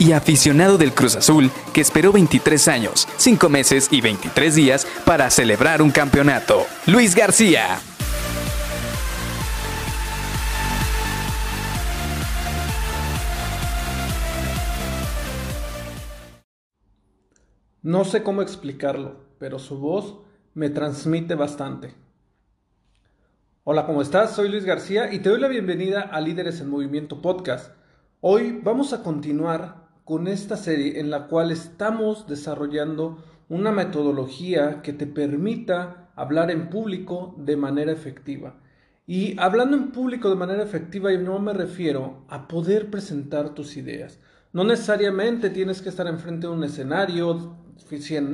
y aficionado del Cruz Azul que esperó 23 años, 5 meses y 23 días para celebrar un campeonato. Luis García. No sé cómo explicarlo, pero su voz me transmite bastante. Hola, ¿cómo estás? Soy Luis García y te doy la bienvenida a Líderes en Movimiento Podcast. Hoy vamos a continuar con esta serie en la cual estamos desarrollando una metodología que te permita hablar en público de manera efectiva. Y hablando en público de manera efectiva, yo no me refiero a poder presentar tus ideas. No necesariamente tienes que estar enfrente de un escenario,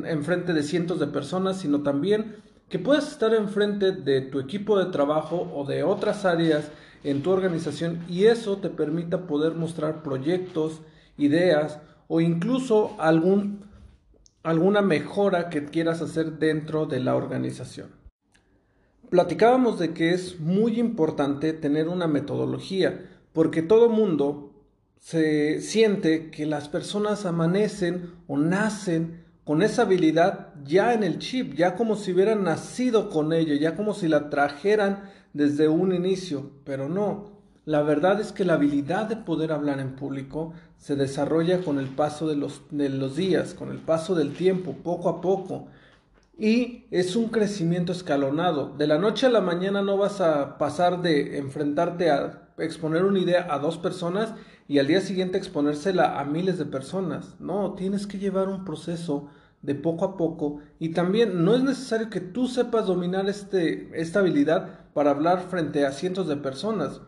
enfrente de cientos de personas, sino también que puedas estar enfrente de tu equipo de trabajo o de otras áreas en tu organización y eso te permita poder mostrar proyectos, ideas o incluso alguna mejora que quieras hacer dentro de la organización. Platicábamos de que es muy importante tener una metodología porque todo mundo se siente que las personas amanecen o nacen con esa habilidad ya en el chip, ya como si hubieran nacido con ello, ya como si la trajeran desde un inicio, pero no, la verdad es que la habilidad de poder hablar en público se desarrolla con el paso de los, de los días, con el paso del tiempo, poco a poco. Y es un crecimiento escalonado. De la noche a la mañana no vas a pasar de enfrentarte a exponer una idea a dos personas y al día siguiente exponérsela a miles de personas. No, tienes que llevar un proceso de poco a poco y también no es necesario que tú sepas dominar este, esta habilidad para hablar frente a cientos de personas.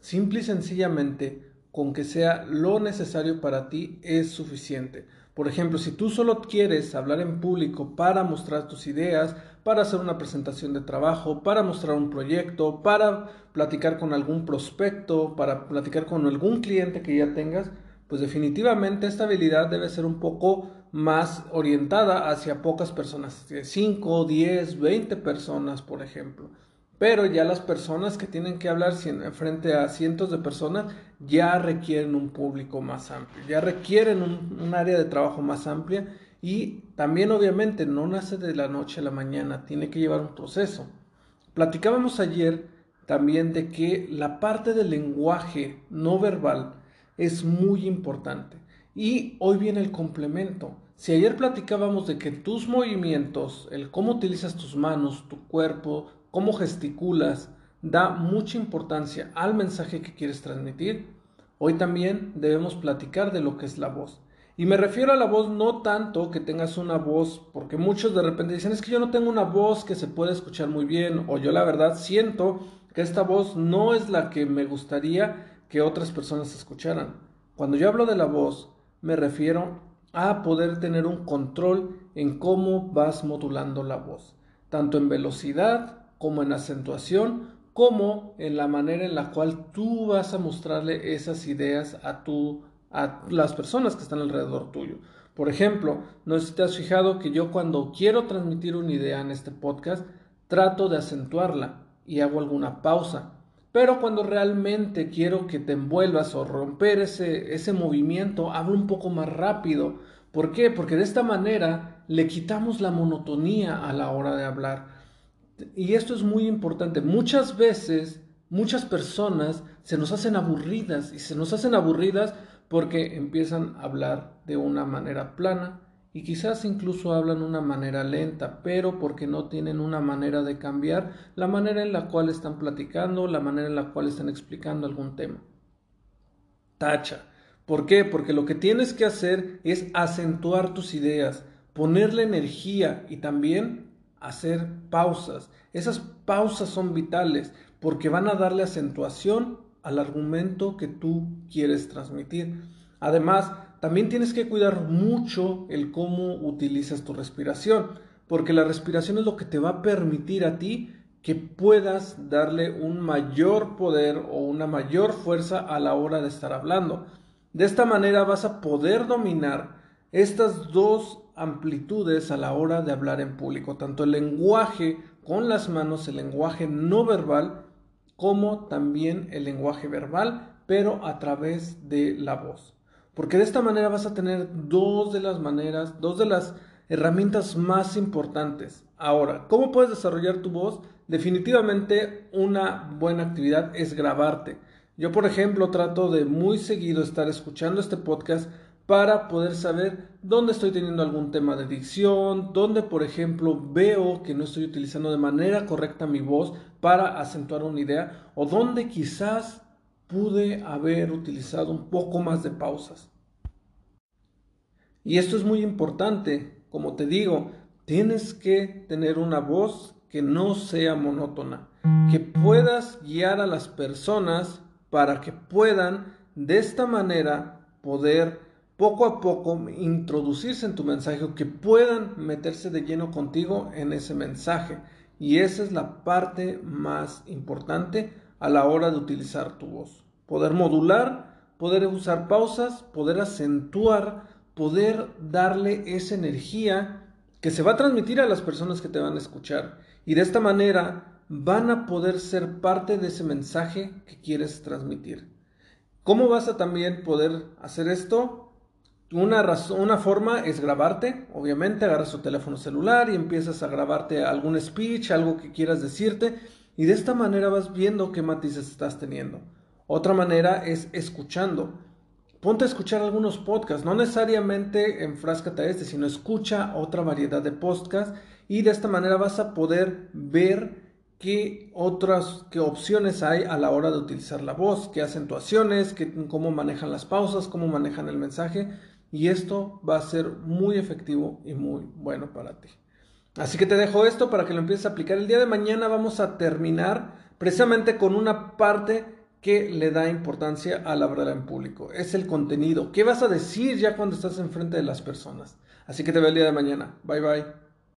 Simple y sencillamente, con que sea lo necesario para ti es suficiente. Por ejemplo, si tú solo quieres hablar en público para mostrar tus ideas, para hacer una presentación de trabajo, para mostrar un proyecto, para platicar con algún prospecto, para platicar con algún cliente que ya tengas, pues definitivamente esta habilidad debe ser un poco más orientada hacia pocas personas, 5, 10, 20 personas, por ejemplo pero ya las personas que tienen que hablar frente a cientos de personas ya requieren un público más amplio, ya requieren un, área de trabajo más amplia y también obviamente no nace de la noche a la mañana, tiene que llevar un proceso. Platicábamos ayer también de que la parte del lenguaje no verbal es muy importante y hoy viene el complemento. Si ayer platicábamos de que tus movimientos, el cómo utilizas tus manos, tu cuerpo, cómo gesticulas, da mucha importancia al mensaje que quieres transmitir, hoy también debemos platicar de lo que es la voz. Y me refiero a la voz no tanto que tengas una voz, porque muchos de repente dicen es que yo no tengo una voz que se puede escuchar muy bien, o yo la verdad siento que esta voz no es la que me gustaría que otras personas escucharan. Cuando yo hablo de la voz, me refiero a poder tener un control en cómo vas modulando la voz, tanto en velocidad como en acentuación, como en la manera en la cual tú vas a mostrarle esas ideas a, tu, a las personas que están alrededor tuyo. Por ejemplo, no sé si te has fijado que yo cuando quiero transmitir una idea en este podcast, trato de acentuarla y hago alguna pausa. Pero cuando realmente quiero que te envuelvas o romper ese, ese movimiento, hablo un poco más rápido. ¿Por qué? Porque de esta manera le quitamos la monotonía a la hora de hablar y esto es muy importante, muchas veces, muchas personas se nos hacen aburridas y se nos hacen aburridas porque empiezan a hablar de una manera plana y quizás incluso hablan de una manera lenta, pero porque no tienen una manera de cambiar la manera en la cual están platicando, la manera en la cual están explicando algún tema. Tacha. ¿Por qué? Porque lo que tienes que hacer es acentuar tus ideas, ponerle energía y también hacer pausas. Esas pausas son vitales porque van a darle acentuación al argumento que tú quieres transmitir. Además, también tienes que cuidar mucho el cómo utilizas tu respiración, porque la respiración es lo que te va a permitir a ti que puedas darle un mayor poder o una mayor fuerza a la hora de estar hablando. De esta manera vas a poder dominar estas dos amplitudes a la hora de hablar en público, tanto el lenguaje con las manos, el lenguaje no verbal, como también el lenguaje verbal, pero a través de la voz. Porque de esta manera vas a tener dos de las maneras, dos de las herramientas más importantes. Ahora, ¿cómo puedes desarrollar tu voz? Definitivamente una buena actividad es grabarte. Yo, por ejemplo, trato de muy seguido estar escuchando este podcast para poder saber dónde estoy teniendo algún tema de dicción, dónde, por ejemplo, veo que no estoy utilizando de manera correcta mi voz para acentuar una idea, o dónde quizás pude haber utilizado un poco más de pausas. Y esto es muy importante, como te digo, tienes que tener una voz que no sea monótona, que puedas guiar a las personas para que puedan de esta manera poder poco a poco introducirse en tu mensaje que puedan meterse de lleno contigo en ese mensaje. Y esa es la parte más importante a la hora de utilizar tu voz. Poder modular, poder usar pausas, poder acentuar, poder darle esa energía que se va a transmitir a las personas que te van a escuchar. Y de esta manera van a poder ser parte de ese mensaje que quieres transmitir. ¿Cómo vas a también poder hacer esto? Una, una forma es grabarte, obviamente, agarras tu teléfono celular y empiezas a grabarte algún speech, algo que quieras decirte, y de esta manera vas viendo qué matices estás teniendo. Otra manera es escuchando. Ponte a escuchar algunos podcasts, no necesariamente enfráscate a este, sino escucha otra variedad de podcasts y de esta manera vas a poder ver qué otras qué opciones hay a la hora de utilizar la voz, qué acentuaciones, qué, cómo manejan las pausas, cómo manejan el mensaje y esto va a ser muy efectivo y muy bueno para ti. Así que te dejo esto para que lo empieces a aplicar. El día de mañana vamos a terminar precisamente con una parte que le da importancia a la verdad en público. Es el contenido. ¿Qué vas a decir ya cuando estás enfrente de las personas? Así que te veo el día de mañana. Bye bye.